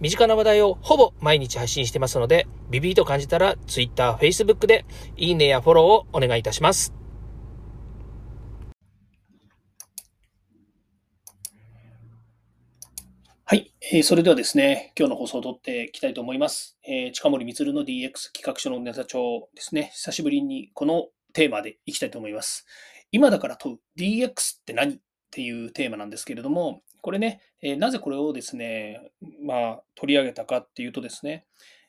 身近な話題をほぼ毎日配信してますので、ビビーと感じたら Twitter、Facebook でいいねやフォローをお願いいたします。はい、えー、それではですね、今日の放送を撮っていきたいと思います。えー、近森光の DX 企画書のネタ帳ですね、久しぶりにこのテーマでいきたいと思います。今だから問う DX って何？っていうテーマなんですけれども、これね、えー、なぜこれをですね、まあ、取り上げたかっていうとですね、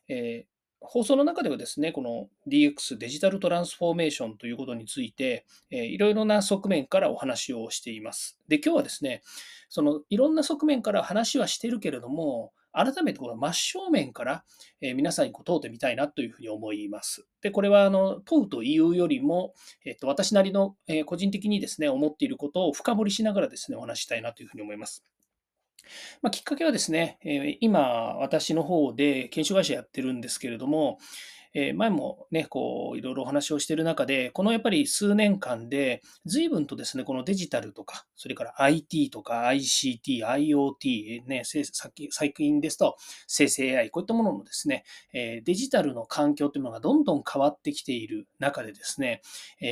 えー、放送の中ではですね、この DX デジタルトランスフォーメーションということについて、えー、いろいろな側面からお話をしています。で、今日はですね、そのいろんな側面から話はしてるけれども、改めてこの真正面から、え皆さんにこう問うてみたいなというふうに思います。で、これはあの問うというよりも、えっと、私なりの、え個人的にですね、思っていることを深掘りしながらですね、お話したいなというふうに思います。まあ、きっかけはですね、え今、私の方で研修会社やってるんですけれども、え前もね、こう、いろいろお話をしている中で、このやっぱり数年間で、随分とですね、このデジタルとか、それから IT とか ICT、IoT、ね、最近ですと生成 AI、こういったもののですね、デジタルの環境というものがどんどん変わってきている中でですね、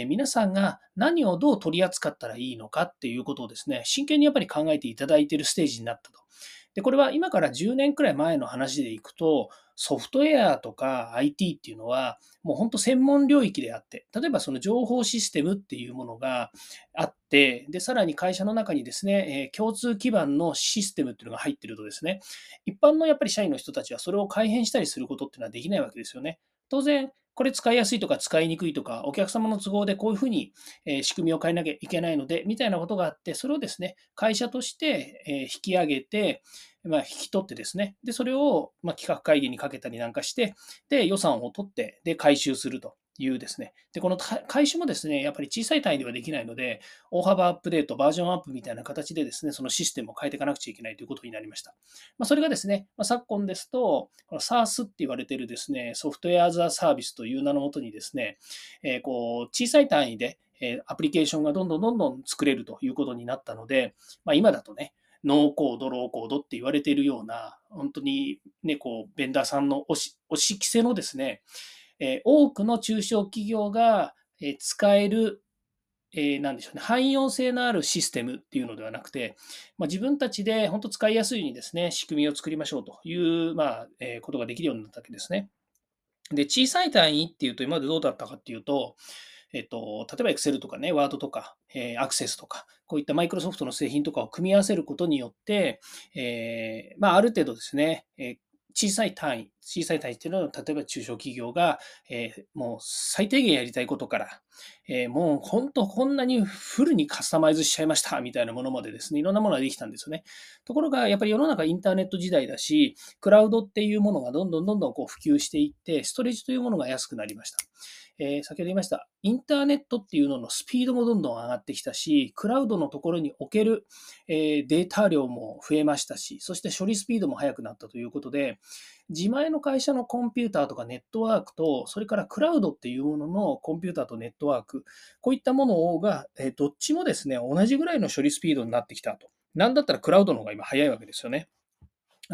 皆さんが何をどう取り扱ったらいいのかっていうことをですね、真剣にやっぱり考えていただいているステージになったと。で、これは今から10年くらい前の話でいくと、ソフトウェアとか IT っていうのは、もう本当専門領域であって、例えばその情報システムっていうものがあって、で、さらに会社の中にですね、え共通基盤のシステムっていうのが入ってるとですね、一般のやっぱり社員の人たちはそれを改変したりすることっていうのはできないわけですよね。当然、これ使いやすいとか使いにくいとか、お客様の都合でこういうふうに仕組みを変えなきゃいけないので、みたいなことがあって、それをですね、会社として引き上げて、まあ、引き取ってですね、で、それをま企画会議にかけたりなんかして、で、予算を取って、で、回収すると。いうですね。で、この回収もですね、やっぱり小さい単位ではできないので、大幅アップデート、バージョンアップみたいな形でですね、そのシステムを変えていかなくちゃいけないということになりました。まあ、それがですね、まあ、昨今ですと、この SARS って言われてるですね、ソフトウェアザーサービスという名のもとにですね、えー、こう小さい単位でアプリケーションがどんどんどんどん作れるということになったので、まあ、今だとね、ノーコード、ローコードって言われているような、本当にね、こう、ベンダーさんの押し、押し着せのですね、え多くの中小企業が使える、えー、でしょうね、汎用性のあるシステムっていうのではなくて、まあ、自分たちで本当使いやすいようにですね、仕組みを作りましょうという、まあえ、ことができるようになったわけですね。で、小さい単位っていうと、今までどうだったかっていうと、えっと、例えば Excel とかね、Word とか、えー、Access とか、こういったマイクロソフトの製品とかを組み合わせることによって、えー、まあ、ある程度ですね、え小さい単位、小さい単位っていうのは、例えば中小企業が、えー、もう最低限やりたいことから、えー、もう本当こんなにフルにカスタマイズしちゃいましたみたいなものまでですね、いろんなものができたんですよね。ところが、やっぱり世の中インターネット時代だし、クラウドっていうものがどんどんどんどんこう普及していって、ストレージというものが安くなりました。えー、先ほど言いました、インターネットっていうののスピードもどんどん上がってきたし、クラウドのところにおける、えー、データ量も増えましたし、そして処理スピードも速くなったということで、自前の会社のコンピューターとかネットワークと、それからクラウドっていうもののコンピューターとネットワーク、こういったものが、えー、どっちもですね、同じぐらいの処理スピードになってきたと。なんだったらクラウドの方が今早いわけですよね。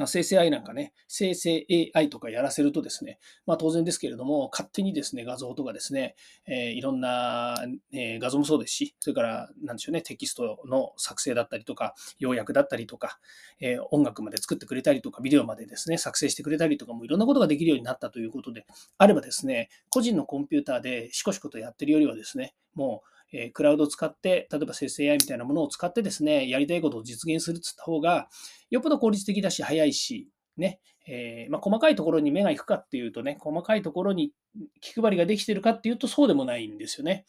生成 AI なんかね、生成 AI とかやらせるとですね、まあ当然ですけれども、勝手にですね、画像とかですね、えー、いろんな、えー、画像もそうですし、それから、なんでしょうね、テキストの作成だったりとか、要約だったりとか、えー、音楽まで作ってくれたりとか、ビデオまでですね、作成してくれたりとかもいろんなことができるようになったということであればですね、個人のコンピューターでシコシコとやってるよりはですね、もうえクラウドを使って、例えば生成 AI みたいなものを使ってですね、やりたいことを実現するって言った方が、よっぽど効率的だし、早いし、ね、えー、まあ、細かいところに目が行くかっていうとね、細かいところに気配りができてるかっていうと、そうでもないんですよね。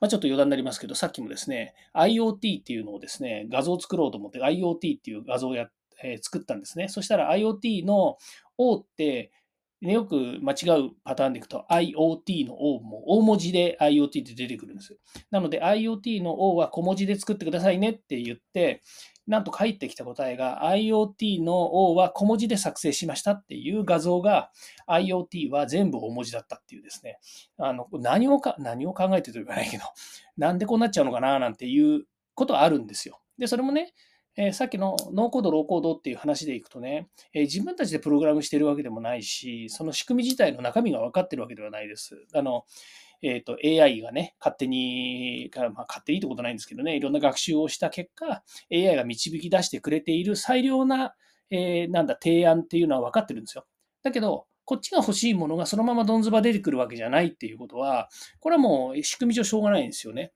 まあ、ちょっと余談になりますけど、さっきもですね、IoT っていうのをですね、画像を作ろうと思って、IoT っていう画像をや、えー、作ったんですね。そしたら IoT の O って、よく間違うパターンでいくと IoT の O も大文字で IoT って出てくるんですよ。なので IoT の O は小文字で作ってくださいねって言って、なんと返ってきた答えが IoT の O は小文字で作成しましたっていう画像が IoT は全部大文字だったっていうですね、あの何をか何を考えてると言わないけど、なんでこうなっちゃうのかななんていうことはあるんですよ。で、それもね、え、さっきのノーコード、ローコードっていう話でいくとね、え、自分たちでプログラムしてるわけでもないし、その仕組み自体の中身が分かってるわけではないです。あの、えっ、ー、と、AI がね、勝手に、まあ、勝手にってことないんですけどね、いろんな学習をした結果、AI が導き出してくれている最良な、えー、なんだ、提案っていうのは分かってるんですよ。だけど、こっちが欲しいものがそのままどんずば出てくるわけじゃないっていうことは、これはもう仕組み上しょうがないんですよね。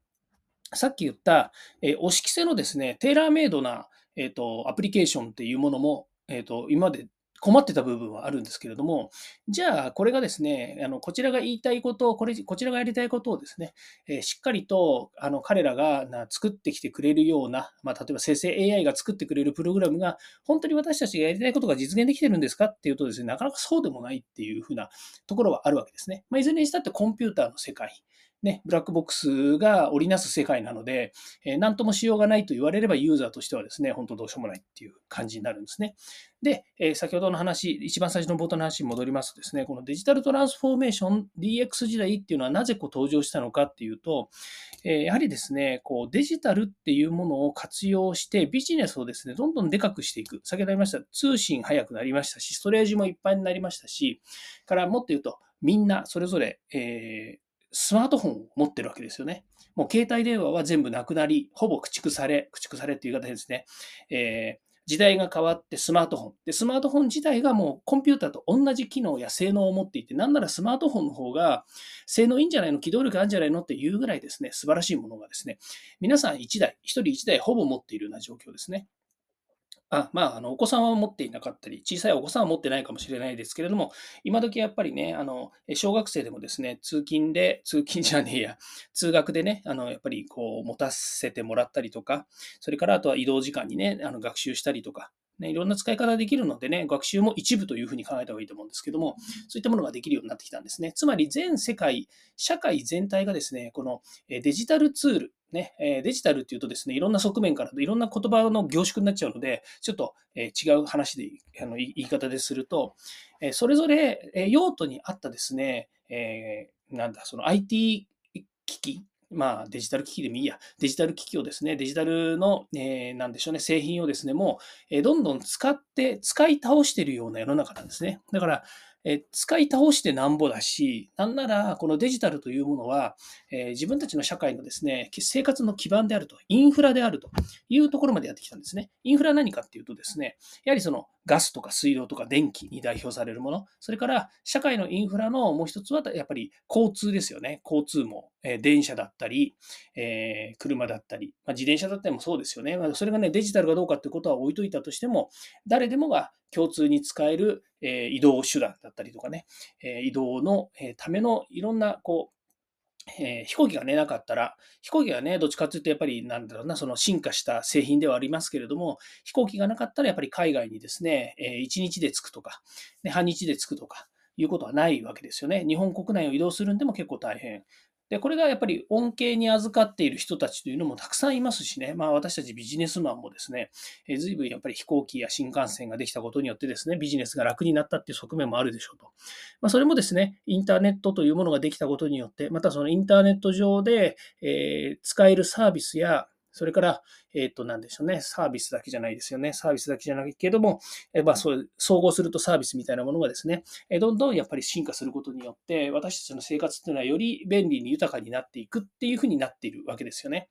さっき言った、えー、押し着せのですね、テーラーメイドな、えーと、アプリケーションっていうものも、えーと、今まで困ってた部分はあるんですけれども、じゃあ、これがですね、あのこちらが言いたいことを、これこちらがやりたいことをですね、えー、しっかりとあの彼らがな作ってきてくれるような、まあ、例えば生成 AI が作ってくれるプログラムが、本当に私たちがやりたいことが実現できてるんですか？っていうとですね、なかなかそうでもないっていうふうなところはあるわけですね。まあ、いずれにしたってコンピューターの世界。ね、ブラックボックスが織りなす世界なので、えー、何ともしようがないと言われればユーザーとしてはですね、本当どうしようもないっていう感じになるんですね。で、えー、先ほどの話、一番最初の冒頭の話に戻りますとですね、このデジタルトランスフォーメーション DX 時代っていうのはなぜこう登場したのかっていうと、えー、やはりですね、こうデジタルっていうものを活用してビジネスをですね、どんどんでかくしていく。先ほどありました、通信早くなりましたし、ストレージもいっぱいになりましたし、からもっと言うと、みんなそれぞれ、えースマートフォンを持ってるわけですよね。もう携帯電話は全部なくなり、ほぼ駆逐され、駆逐されっていう言い方ですね。えー、時代が変わってスマートフォン。で、スマートフォン自体がもうコンピューターと同じ機能や性能を持っていて、なんならスマートフォンの方が性能いいんじゃないの？機動力あるんじゃないの？っていうぐらいですね、素晴らしいものがですね、皆さん1台、1人1台ほぼ持っているような状況ですね。あまあ、あのお子さんは持っていなかったり、小さいお子さんは持ってないかもしれないですけれども、今時やっぱりね、あの小学生でもですね、通勤で、通勤じゃねえや、通学でね、あのやっぱりこう持たせてもらったりとか、それからあとは移動時間にね、あの学習したりとか、ね、いろんな使い方できるのでね、学習も一部というふうに考えた方がいいと思うんですけども、そういったものができるようになってきたんですね。つまり全世界、社会全体がですね、このデジタルツール、ね、デジタルっていうとですね、いろんな側面からいろんな言葉の凝縮になっちゃうので、ちょっと違う話で、あの言い方ですると、それぞれ用途に合ったですね、え、なんだ、その IT 機器まあ、デジタル機器でもいいや、デジタル機器をですね、デジタルの、えー、なんでしょうね、製品をですね、もう、え、どんどん使って、使い倒しているような世の中なんですね。だから、え使い倒してなんぼだし、なんならこのデジタルというものは、え自分たちの社会のですね、生活の基盤であると、インフラであるというところまでやってきたんですね。インフラ何かっていうとですね、やはりそのガスとか水道とか電気に代表されるもの、それから社会のインフラのもう一つはやっぱり交通ですよね。交通も、え電車だったり、えー、車だったり、まあ、自転車だったりもそうですよね。まあ、それがね、デジタルかどうかってことは置いといたとしても、誰でもが共通に使える、え移動手段だったりとかね、え移動のえためのいろんなこうえー、飛行機がね、なかったら、飛行機がね、どっちかっていうと、やっぱり、なんだろうな、その進化した製品ではありますけれども、飛行機がなかったら、やっぱり海外にですね、えー、1日で着くとか、ね、半日で着くとか、いうことはないわけですよね。日本国内を移動するんでも結構大変。で、これがやっぱり恩恵に預かっている人たちというのもたくさんいますしね、まあ私たちビジネスマンもですね、え随分やっぱり飛行機や新幹線ができたことによってですね、ビジネスが楽になったっていう側面もあるでしょうと。まあそれもですね、インターネットというものができたことによって、またそのインターネット上で、えー、使えるサービスやそれから、えっ、ー、と、なんでしょうね。サービスだけじゃないですよね。サービスだけじゃないけども、え、まあ、そう、総合するとサービスみたいなものがですね、え、どんどんやっぱり進化することによって、私たちの生活っていうのはより便利に豊かになっていくっていうふうになっているわけですよね。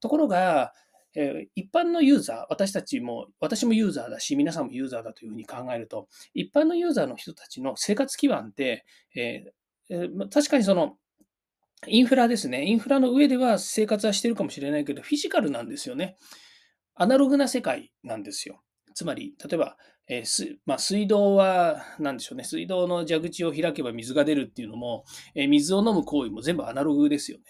ところが、え一般のユーザー、私たちも、私もユーザーだし、皆さんもユーザーだというふうに考えると、一般のユーザーの人たちの生活基盤って、えー、確かにその、インフラですね。インフラの上では生活はしてるかもしれないけど、フィジカルなんですよね。アナログな世界なんですよ。つまり、例えば、えーまあ、水道は、なんでしょうね。水道の蛇口を開けば水が出るっていうのも、えー、水を飲む行為も全部アナログですよね。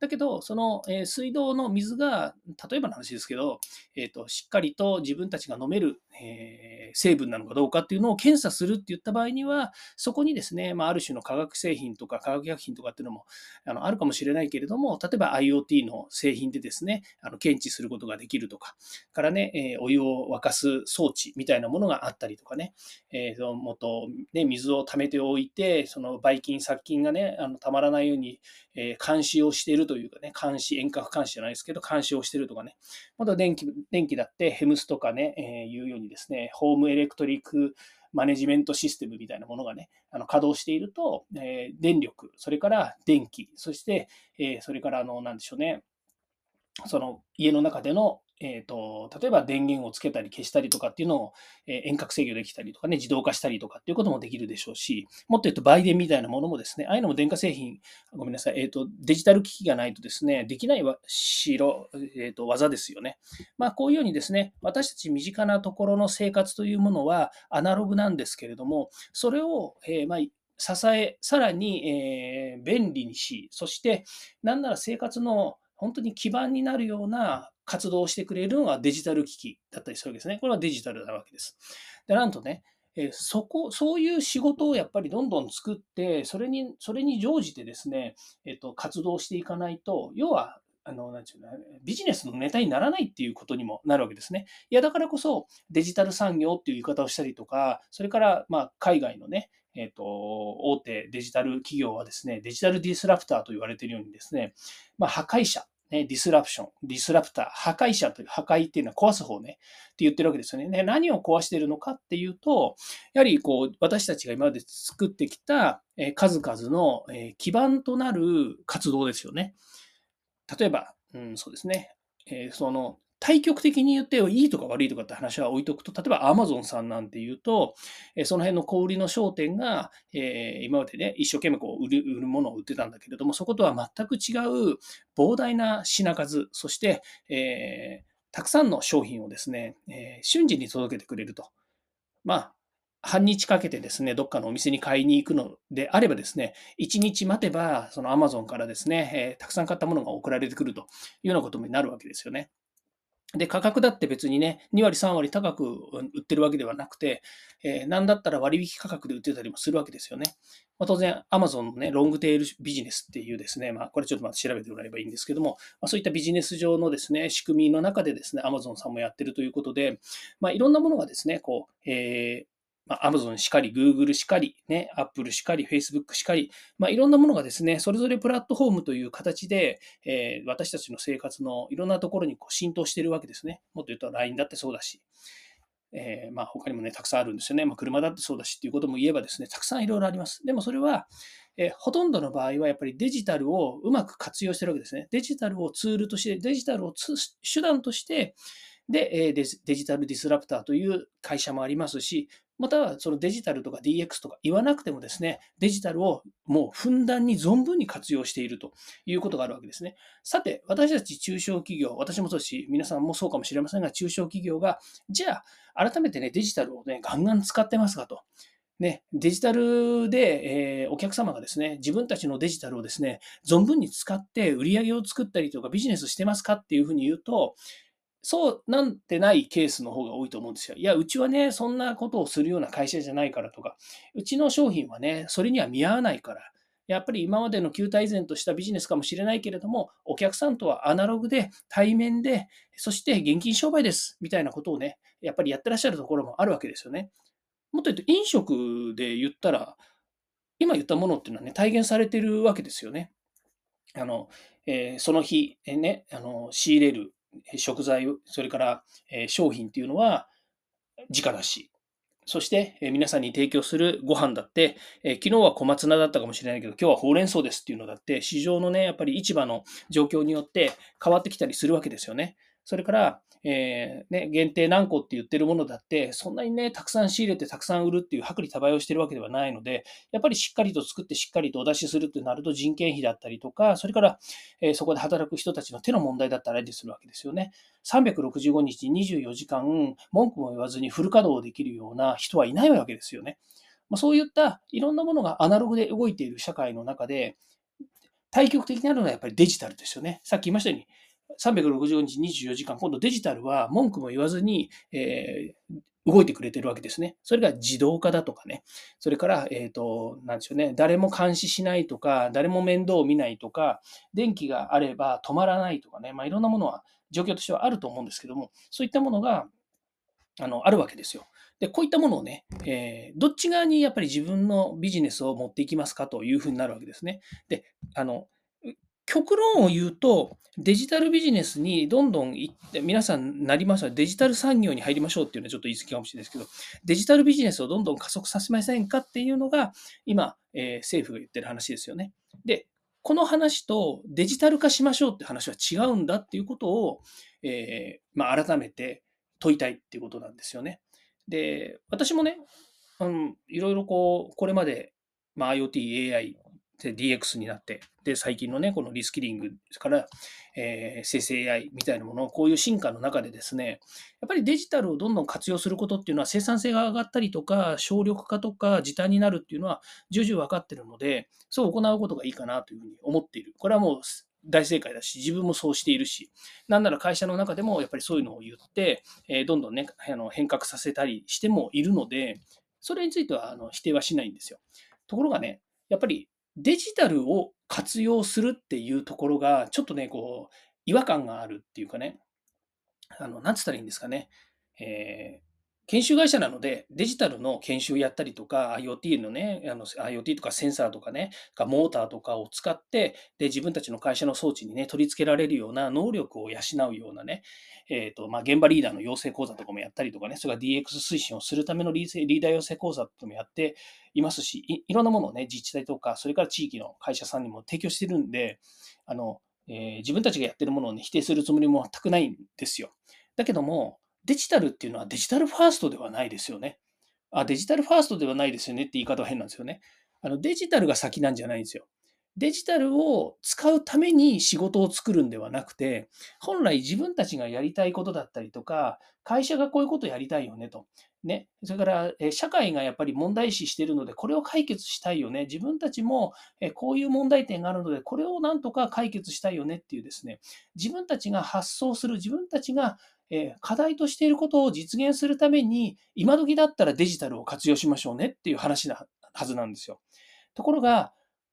だけど、その、え水道の水が、例えばの話ですけど、えーと、しっかりと自分たちが飲める、えー成分なのかどうかっていうのを検査するって言った場合には、そこにですね、まあ、ある種の化学製品とか化学薬品とかっていうのもあのあるかもしれないけれども、例えば IoT の製品でですね、あの検知することができるとか、からね、えーお湯を沸かす装置みたいなものがあったりとかね、えーその元、ね、水を溜めておいて、そのばい菌、殺菌がね、あのたまらないように、えー監視をしているというかね、監視、遠隔監視じゃないですけど、監視をしてるとかね、また電気電気だってヘムスとかね、えーいうようにですね、ホームエレクトリックマネジメントシステムみたいなものがね、あの稼働していると、えー電力、それから電気、そして、えーそれから、あの、なんでしょうね、その家の中での、えー、と例えば電源をつけたり消したりとかっていうのを、え遠隔制御できたりとかね、自動化したりとかっていうこともできるでしょうし、もっと言うと売電みたいなものもですね、ああいうのも電化製品、ごめんなさい、えー、とデジタル機器がないとですね、できないわしろ、えー、と技ですよね。まあ、こういうようにですね、私たち身近なところの生活というものはアナログなんですけれども、それを、えーまあ、支え、さらに、えー便利にし、そして、なんなら生活の本当に基盤になるような活動をしてくれるのがデジタル機器だったりするわけですね。これはデジタルなわけです。で、なんとね、えそこ、そういう仕事をやっぱりどんどん作って、それに、それに乗じてですね、えっと、活動していかないと、要は、あの、なんていうの、ビジネスのネタにならないっていうことにもなるわけですね。いや、だからこそ、デジタル産業っていう言い方をしたりとか、それから、まあ、海外のね、えっと、大手デジタル企業はですね、 digital disruptor と言われているようにですね、まあ、破壊者、ね、 disruption、disruptor、破壊者という、破壊っていうのは壊す方ね、って言ってるわけですよね。ね何を壊しているのかっていうと、やはりこう、私たちが今まで作ってきたえ数々のえ基盤となる活動ですよね。例えば、うん、そうですね、えその、対極的に言っていいとか悪いとかって話は置いとくと、例えば Amazon さんなんていうと、その辺の小売りの商店が、えー今までね、一生懸命こう売る売るものを売ってたんだけれども、そことは全く違う膨大な品数、そして、えーたくさんの商品をですね、えー瞬時に届けてくれると。まあ、半日かけてですね、どっかのお店に買いに行くのであればですね、1日待てば、その Amazon からですね、えーたくさん買ったものが送られてくるというようなことになるわけですよね。で、価格だって別にね、2割、3割高く売ってるわけではなくて、えーなんだったら割引価格で売ってたりもするわけですよね。まあ、当然、アマゾンのね、ロングテールビジネスっていうですね、まあ、これちょっとまた調べてもらえればいいんですけども、まあ、そういったビジネス上のですね、仕組みの中でですね、アマゾンさんもやってるということで、まあ、いろんなものがですね、こう、えーまあ、Amazon しかり、Google しかり、ね、Apple しかり、Facebook しかり、まあ、いろんなものがですね、それぞれプラットフォームという形で、えー私たちの生活のいろんなところにこう浸透しているわけですね。もっと言うと LINE だってそうだし、えーまあ、他にもね、たくさんあるんですよね。まあ、車だってそうだしっていうことも言えばですね、たくさんいろいろあります。でもそれは、えーほとんどの場合はやっぱりデジタルをうまく活用してるわけですね。デジタルをツールとして、デジタルを手段として、で、デジタルディスラプターという会社もありますし、またはそのデジタルとか DX とか言わなくてもですね、デジタルをもうふんだんに存分に活用しているということがあるわけですね。さて、私たち中小企業、私もそうですし、皆さんもそうかもしれませんが、中小企業が、じゃあ、改めてね、デジタルをね、ガンガン使ってますかと。ね、デジタルで、えーお客様がですね、自分たちのデジタルをですね、存分に使って売り上げを作ったりとかビジネスしてますかっていうふうに言うと、そうなんてないケースの方が多いと思うんですよ。いや、うちはね、そんなことをするような会社じゃないからとか、うちの商品はね、それには見合わないから、やっぱり今までの旧態依然としたビジネスかもしれないけれども、お客さんとはアナログで、対面で、そして現金商売です、みたいなことをね、やっぱりやってらっしゃるところもあるわけですよね。もっと言うと、飲食で言ったら、今言ったものっていうのはね、体現されてるわけですよね。あの、えーその日、えーね、あの仕入れる食材、それから、商品っていうのは直だし、そして、皆さんに提供するご飯だって、え昨日は小松菜だったかもしれないけど、今日はほうれん草ですっていうのだって、市場のね、やっぱり市場の状況によって変わってきたりするわけですよね。それから、えーね、限定何個って言ってるものだって、そんなにね、たくさん仕入れてたくさん売るっていう薄利多売をしてるわけではないので、やっぱりしっかりと作ってしっかりとお出しするってなると人件費だったりとか、それから、えーそこで働く人たちの手の問題だったりするわけですよね。365日24時間文句も言わずにフル稼働できるような人はいないわけですよね。まあ、そういったいろんなものがアナログで動いている社会の中で、対極的になるのはやっぱりデジタルですよね。さっき言いましたように、365日24時間、今度デジタルは文句も言わずに、えー、動いてくれてるわけですね。それが自動化だとかね。それから、えっ、ー、と、なんでしょうね。誰も監視しないとか、誰も面倒を見ないとか、電気があれば止まらないとかね。まあ、いろんなものは状況としてはあると思うんですけども、そういったものが、あの、あるわけですよ。で、こういったものをね、えー、どっち側にやっぱり自分のビジネスを持っていきますかというふうになるわけですね。で、あの、極論を言うと、デジタルビジネスにどんどん行って、皆さんなりましたデジタル産業に入りましょうっていうのはちょっと言い過ぎかもしれないですけど、デジタルビジネスをどんどん加速させませんかっていうのが、今、えー、政府が言ってる話ですよね。で、この話とデジタル化しましょうって話は違うんだっていうことを、えー、まあ、改めて問いたいっていうことなんですよね。で、私もね、うん、いろいろこう、これまで、まあ、IoT、AI、で DX になって、で、最近のね、このリスキリングから、えー、生成 AI みたいなもの、こういう進化の中でですね、やっぱりデジタルをどんどん活用することっていうのは生産性が上がったりとか、省力化とか時短になるっていうのは重々分かってるので、そう行うことがいいかなというふうに思っている。これはもう大正解だし、自分もそうしているし、なんなら会社の中でもやっぱりそういうのを言って、えー、どんどんね、あの変革させたりしてもいるので、それについてはあの否定はしないんですよ。ところがね、やっぱりデジタルを活用するっていうところが、ちょっとね、こう、違和感があるっていうかね、あの、なんつったらいいんですかね、えー、研修会社なので、デジタルの研修やったりとか、IoT のね、あの IoT とかセンサーとかね、モーターとかを使って、で、自分たちの会社の装置にね、取り付けられるような能力を養うようなね、えっ、ー、と、まあ、現場リーダーの養成講座とかもやったりとかね、それから DX 推進をするためのリーダー養成講座とかもやっていますしい、いろんなものをね、自治体とか、それから地域の会社さんにも提供してるんで、あの、えー、自分たちがやってるものを、ね、否定するつもりも全くないんですよ。だけども、デジタルっていうのはデジタルファーストではないですよね。あ、デジタルファーストではないですよねって言い方は変なんですよね。あのデジタルが先なんじゃないんですよ。デジタルを使うために仕事を作るんではなくて、本来自分たちがやりたいことだったりとか、会社がこういうことやりたいよねと。ね、それから、社会がやっぱり問題視しているので、これを解決したいよね。自分たちも、こういう問題点があるので、これをなんとか解決したいよねっていうですね、自分たちが発想する、自分たちが課題としていることを実現するために、今時だったらデジタルを活用しましょうねっていう話なはずなんですよ。ところが、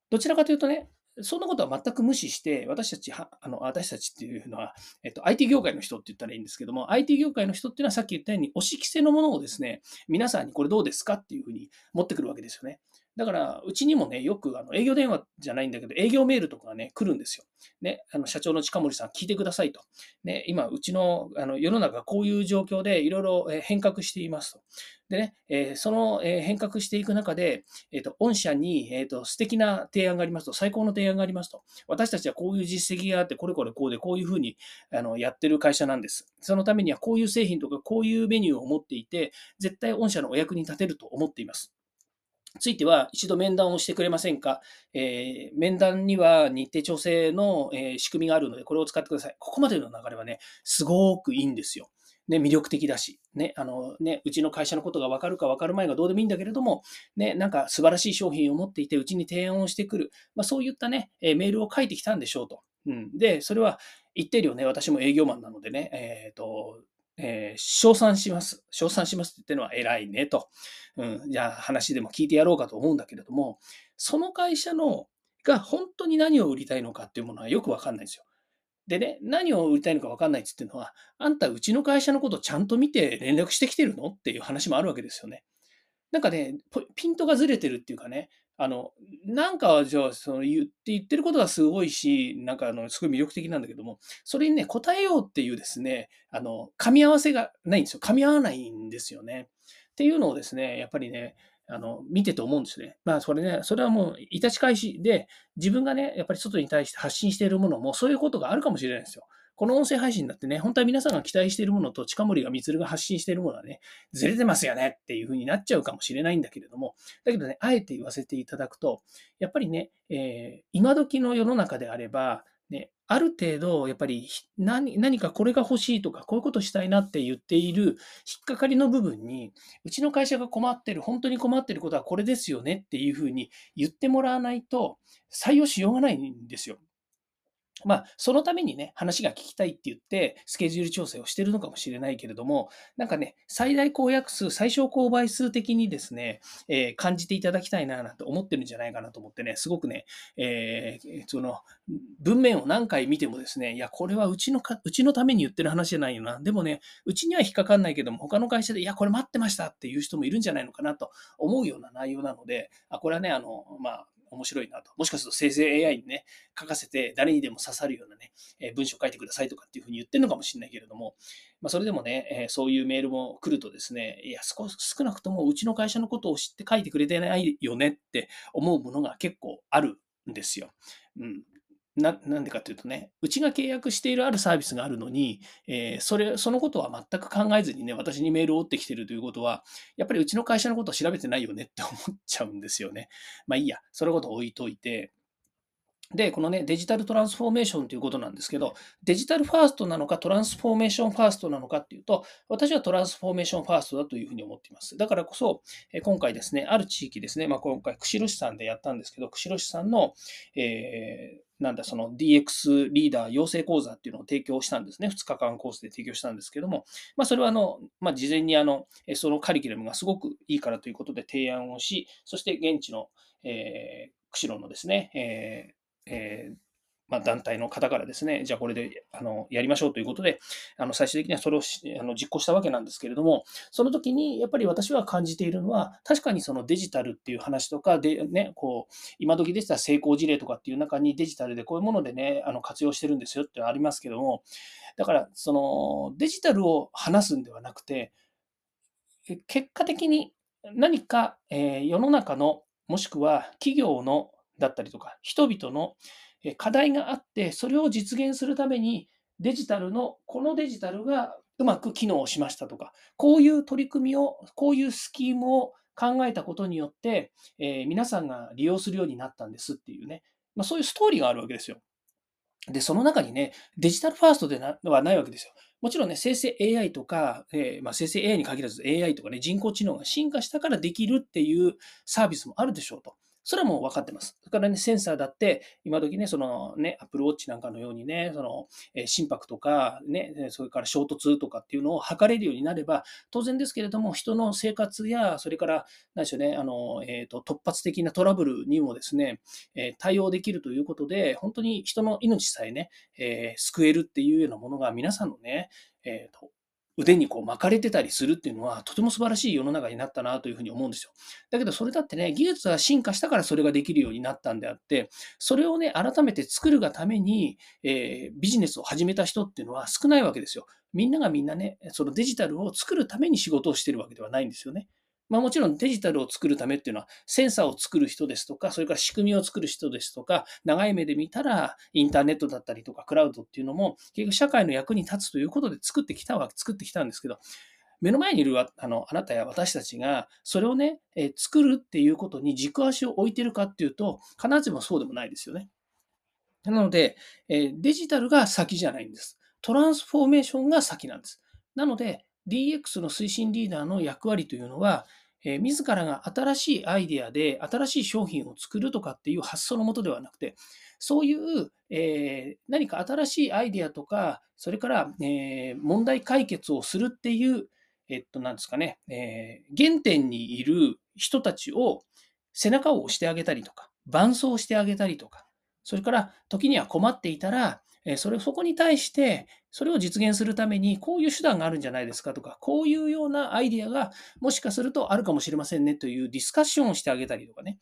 どちらかというとね、そんなことは全く無視して、私たちは、あの私たちっていうのは、えっと、IT 業界の人って言ったらいいんですけども、IT 業界の人っていうのはさっき言ったように、押し着せのものをですね、皆さんにこれどうですかっていうふうに持ってくるわけですよね。だから、うちにもね、よくあの営業電話じゃないんだけど、営業メールとかがね、来るんですよ。ね、あの社長の近森さん、聞いてくださいと。ね、今、うちのあの世の中こういう状況でいろいろ変革していますと。でね、えー、その変革していく中で、えーと、御社に、えーと、素敵な提案がありますと、最高の提案がありますと。私たちはこういう実績があって、これこれこうで、こういうふうにあのやってる会社なんです。そのためにはこういう製品とか、こういうメニューを持っていて、絶対御社のお役に立てると思っています。ついては一度面談をしてくれませんか、えー、面談には日程調整の、えー、仕組みがあるので、これを使ってください。ここまでの流れはね、すごくいいんですよ。ね、魅力的だし、ね、あのね、うちの会社のことが分かるか分かる前がどうでもいいんだけれども、ね、なんか素晴らしい商品を持っていて、うちに提案をしてくる、まあ、そういったね、えー、メールを書いてきたんでしょうと。うん、で、それは一定量ね、私も営業マンなのでね、えっ、ー、と、えー、称賛します。称賛しますって言ってるのは偉いねと。うん、じゃあ話でも聞いてやろうかと思うんだけれども、その会社のが本当に何を売りたいのかっていうものはよくわかんないんですよ。でね、何を売りたいのかわかんないって言ってのは、あんたうちの会社のことちゃんと見て連絡してきてるのっていう話もあるわけですよね。なんかね、ピントがずれてるっていうかね、あの、なんかじゃあ、その言って言ってることがすごいし、なんかあの、すごい魅力的なんだけども、それにね、答えようっていうですね、あの、噛み合わせがないんですよ。噛み合わないんですよね。っていうのをですね、やっぱりね、あの、見てて思うんですね。まあ、それね、それはもう、いたち返しで、自分がね、やっぱり外に対して発信しているものも、そういうことがあるかもしれないんですよ。この音声配信だってね、本当は皆さんが期待しているものと近森が光が発信しているものはね、ずれてますよねっていう風になっちゃうかもしれないんだけれども、だけどね、あえて言わせていただくと、やっぱりね、えー、今時の世の中であれば、ね、ある程度、やっぱり何何かこれが欲しいとか、こういうことしたいなって言っている引っかかりの部分に、うちの会社が困ってる、本当に困ってることはこれですよねっていうふうに言ってもらわないと、採用しようがないんですよ。まあ、そのためにね、話が聞きたいって言って、スケジュール調整をしてるのかもしれないけれども、なんかね、最大公約数、最小公倍数的にですね、えー、感じていただきたいな、なんて思ってるんじゃないかなと思ってね、すごくね、えー、その、文面を何回見てもですね、いや、これはうちのか、うちのために言ってる話じゃないよな。でもね、うちには引っかかんないけども、他の会社で、いや、これ待ってましたっていう人もいるんじゃないのかなと思うような内容なので、あこれはね、あの、まあ、面白いなと。もしかすると生成 AI にね、書かせて誰にでも刺さるようなね、え文章書いてくださいとかっていうふうに言ってるのかもしれないけれども、まあ、それでもね、えそういうメールも来るとですね、いや少、少なくともうちの会社のことを知って書いてくれてないよねって思うものが結構あるんですよ。うん、ななんでかというとね、うちが契約しているあるサービスがあるのに、えー、それ、そのことは全く考えずにね、私にメールを打ってきてるということは、やっぱりうちの会社のことを調べてないよねって思っちゃうんですよね。まあいいや、そのこと置いといて、で、このね、デジタルトランスフォーメーションということなんですけど、デジタルファーストなのかトランスフォーメーションファーストなのかっていうと、私はトランスフォーメーションファーストだというふうに思っています。だからこそ、今回ですね、ある地域ですね、まあ、今回、釧路市さんでやったんですけど、釧路市さんの、えー、なんだ、その DX リーダー養成講座っていうのを提供したんですね。2日間コースで提供したんですけども、まあ、それはあの、まあ、事前にあの、そのカリキュラムがすごくいいからということで提案をし、そして現地の、えー、釧路のですね、えーえーまあ、団体の方からですね、じゃあこれであのやりましょうということで、あの最終的にはそれをあの実行したわけなんですけれども、その時にやっぱり私は感じているのは、確かにそのデジタルっていう話とかで、ね、こう今時でしたら成功事例とかっていう中にデジタルでこういうものでね、あの活用してるんですよってありますけども、だからそのデジタルを話すんではなくて、結果的に何か、え世の中のもしくは企業のだったりとか、人々の課題があって、それを実現するためにデジタルの、このデジタルがうまく機能しましたとか、こういう取り組みを、こういうスキームを考えたことによって、えー、皆さんが利用するようになったんですっていうね、まあ、そういうストーリーがあるわけですよ。で、その中にね、デジタルファーストではないわけですよ。もちろんね、生成 AI とか、えー、まあ、生成 AI に限らず AI とかね、人工知能が進化したからできるっていうサービスもあるでしょうと。それはもう分かってます。だからね、センサーだって、今時ね、そのね、Apple Watch なんかのようにね、その、え心拍とか、ね、それから衝突とかっていうのを測れるようになれば、当然ですけれども、人の生活や、それから、何でしょうね、あの、えっ、ー、と、突発的なトラブルにもですね、え対応できるということで、本当に人の命さえね、えー、救えるっていうようなものが皆さんのね、えーと腕にこう巻かれてたりするっていうのは、とても素晴らしい世の中になったなというふうに思うんですよ。だけど、それだってね、技術が進化したからそれができるようになったんであって、それをね、改めて作るがために、えー、ビジネスを始めた人っていうのは少ないわけですよ。みんながみんなね、そのデジタルを作るために仕事をしてるわけではないんですよね。まあ、もちろんデジタルを作るためっていうのは、センサーを作る人ですとか、それから仕組みを作る人ですとか、長い目で見たら、インターネットだったりとか、クラウドっていうのも、結局社会の役に立つということで作ってきたわ、作ってきたんですけど、目の前にいるあのあなたや私たちが、それをね、え作るっていうことに軸足を置いてるかっていうと、必ずしもそうでもないですよね。なので、えデジタルが先じゃないんです。トランスフォーメーションが先なんです。なので、DX の推進リーダーの役割というのは、え、自らが新しいアイデアで新しい商品を作るとかっていう発想のもとではなくて、そういう、え、何か新しいアイデアとか、それから、え、問題解決をするっていう、えっと、なんですかね、え原点にいる人たちを背中を押してあげたりとか、伴走してあげたりとか、それから時には困っていたら、それそこに対して、それを実現するために、こういう手段があるんじゃないですかとか、こういうようなアイディアがもしかするとあるかもしれませんねというディスカッションをしてあげたりとかね、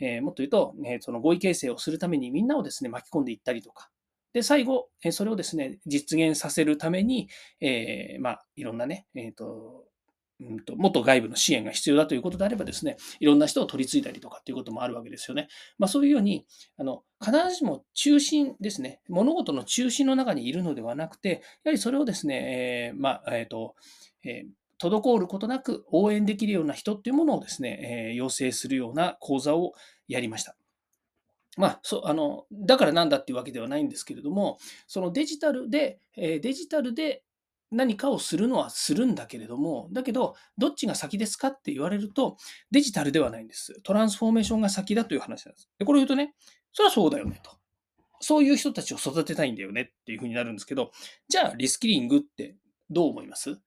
え、もっと言うと、えその合意形成をするためにみんなをですね、巻き込んでいったりとか、で、最後、それをですね、実現させるために、えー、まあ、いろんなね、えっ、ー、と、うんと、もっと外部の支援が必要だということであればですね、いろんな人を取り継いだりとかっていうこともあるわけですよね。まあそういうように、あの、必ずしも中心ですね、物事の中心の中にいるのではなくて、やはりそれをですね、えー、まあ、えっ、ー、と、えー滞ることなく応援できるような人っていうものをですね、えー、養成するような講座をやりました。まあ、そう、あの、だからなんだっていうわけではないんですけれども、そのデジタルで、えーデジタルで何かをするのはするんだけれども、だけど、どっちが先ですかって言われると、デジタルではないんです。トランスフォーメーションが先だという話なんです。で、これを言うとね、それはそうだよねと。そういう人たちを育てたいんだよねっていうふうになるんですけど、じゃあリスキリングってどう思います？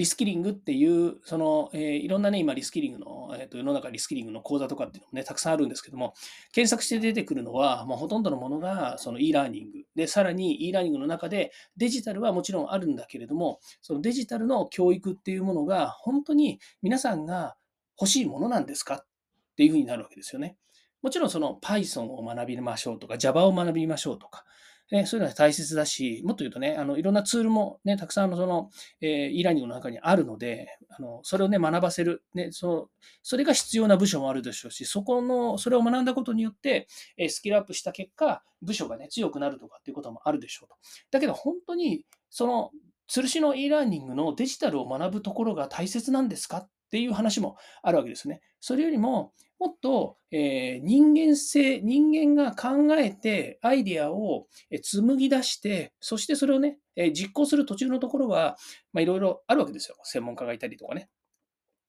リスキリングっていう、その、えーいろんなね、今リスキリングの、えーと、世の中リスキリングの講座とかっていうのもね、たくさんあるんですけども、検索して出てくるのは、もうほとんどのものがその e ラーニング。で、さらに e ラーニングの中でデジタルはもちろんあるんだけれども、そのデジタルの教育っていうものが本当に皆さんが欲しいものなんですかっていうふうになるわけですよね。もちろんその Python を学びましょうとか Java を学びましょうとか、ね、そういうのは大切だし、もっと言うとね、あのいろんなツールもね、たくさんのその、えー、e ラーニングの中にあるので、あのそれをね、学ばせる、ねその、それが必要な部署もあるでしょうし、そこの、それを学んだことによって、えースキルアップした結果、部署がね、強くなるとかっていうこともあるでしょうと。だけど本当に、その、吊るしの e ラーニングのデジタルを学ぶところが大切なんですかっていう話もあるわけですね。それよりも、もっと、えー人間性、人間が考えてアイデアを紡ぎ出して、そしてそれをね、え実行する途中のところは、いろいろあるわけですよ。専門家がいたりとかね。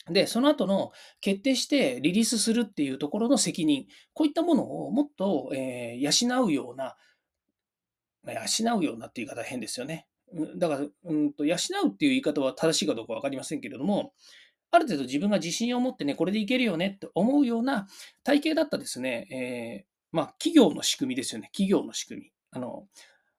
で、その後の決定してリリースするっていうところの責任、こういったものをもっと、えー養うような、養うようなっていう言い方は変ですよね。だから、うんと養うっていう言い方は正しいかどうか分かりませんけれども、ある程度自分が自信を持ってね、これでいけるよねって思うような体系だったですね、えーまあ、企業の仕組みですよね。企業の仕組み。あの、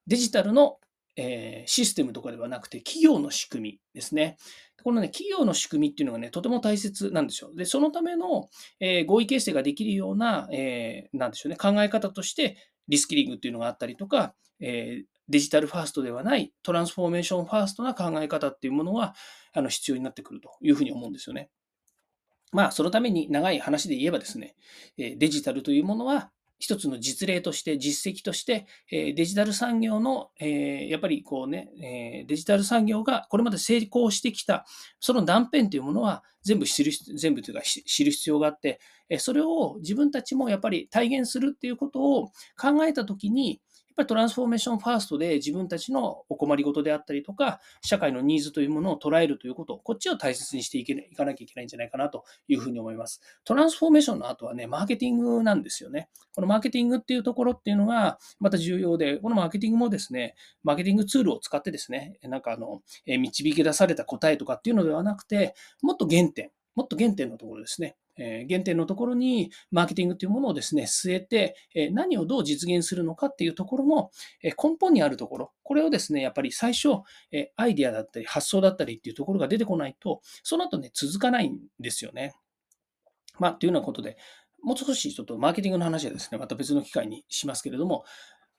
デジタルの、えーシステムとかではなくて、企業の仕組みですね。このね、企業の仕組みっていうのがね、とても大切なんですよ。で、そのための、えー合意形成ができるような、えーなんでしょうね、考え方として、リスキリングっていうのがあったりとか、えーデジタルファーストではないトランスフォーメーションファーストな考え方っていうものはあの必要になってくるというふうに思うんですよね。まあ、そのために長い話で言えばですね、デジタルというものは一つの実例として、実績として、デジタル産業の、やっぱりこうね、デジタル産業がこれまで成功してきた、その断片というものは全部知る、全部というか知る必要があって、それを自分たちもやっぱり体現するっていうことを考えたときに、っぱりトランスフォーメーションファーストで自分たちのお困りごとであったりとか、社会のニーズというものを捉えるということ、こっちを大切にしていけいかなきゃいけないんじゃないかなというふうに思います。トランスフォーメーションの後はね、マーケティングなんですよね。このマーケティングっていうところっていうのがまた重要で、このマーケティングもですね、マーケティングツールを使ってですね、なんかあの、導き出された答えとかっていうのではなくて、もっと原点、もっと原点のところですね。え原点のところにマーケティングというものをですね、据えて、え何をどう実現するのかっていうところのえ根本にあるところ、これをですね、やっぱり最初、えアイデアだったり発想だったりっていうところが出てこないと、その後ね、続かないんですよね。まあ、というようなことで、もう少しちょっとマーケティングの話はですね、また別の機会にしますけれども、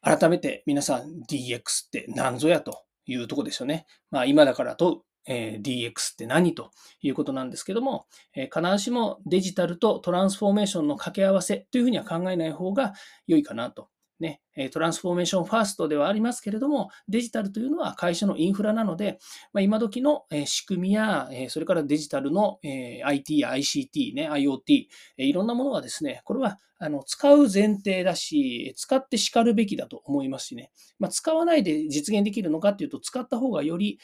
改めて皆さん DX って何ぞやというところですよね。まあ、今だからと、えー DX って何ということなんですけども、えー必ずしもデジタルとトランスフォーメーションの掛け合わせというふうには考えない方が良いかなと。ね、トランスフォーメーションファーストではありますけれども、デジタルというのは会社のインフラなので、まあ、今時の仕組みや、それからデジタルの IT や ICT、ね、IoT、いろんなものはですね、これはあの使う前提だし、使って叱るべきだと思いますしね、まあ、使わないで実現できるのかっていうと、使った方がより、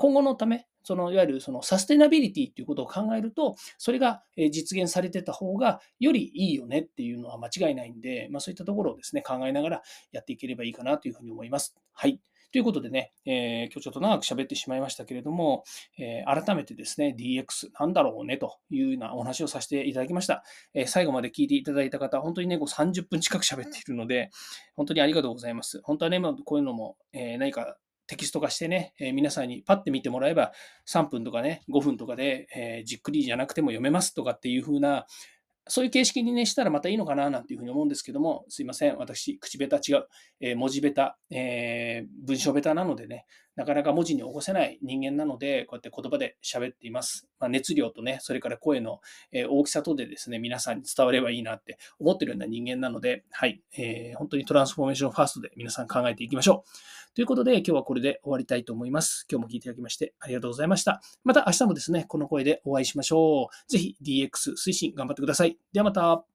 今後のため、そのいわゆるそのサステナビリティっていうことを考えると、それが実現されてた方がよりいいよねっていうのは間違いないんで、まあ、そういったところをですね、考えながらやっていければいいかなというふうに思います。はい。ということでね、えー今日ちょっと長く喋ってしまいましたけれども、えー改めてですね、DX なんだろうねというようなお話をさせていただきました。えー最後まで聞いていただいた方、本当にね、こう30分近く喋っているので、本当にありがとうございます。本当はね、まあこういうのも、え何かテキスト化してね、えー皆さんにパッて見てもらえば、3分とかね、5分とかで、えーじっくりじゃなくても読めますとかっていう風な、そういう形式にね、したらまたいいのかななんていうふうに思うんですけども、すいません。私、口下手違う。えー文字下手、えー文章下手なのでね、なかなか文字に起こせない人間なので、こうやって言葉で喋っています。まあ、熱量とね、それから声の大きさとでですね、皆さんに伝わればいいなって思ってるような人間なので、はい、えー本当にトランスフォーメーションファーストで皆さん考えていきましょう。ということで、今日はこれで終わりたいと思います。今日も聞いていただきましてありがとうございました。また明日もですね、この声でお会いしましょう。ぜひ DX 推進頑張ってください。ではまた。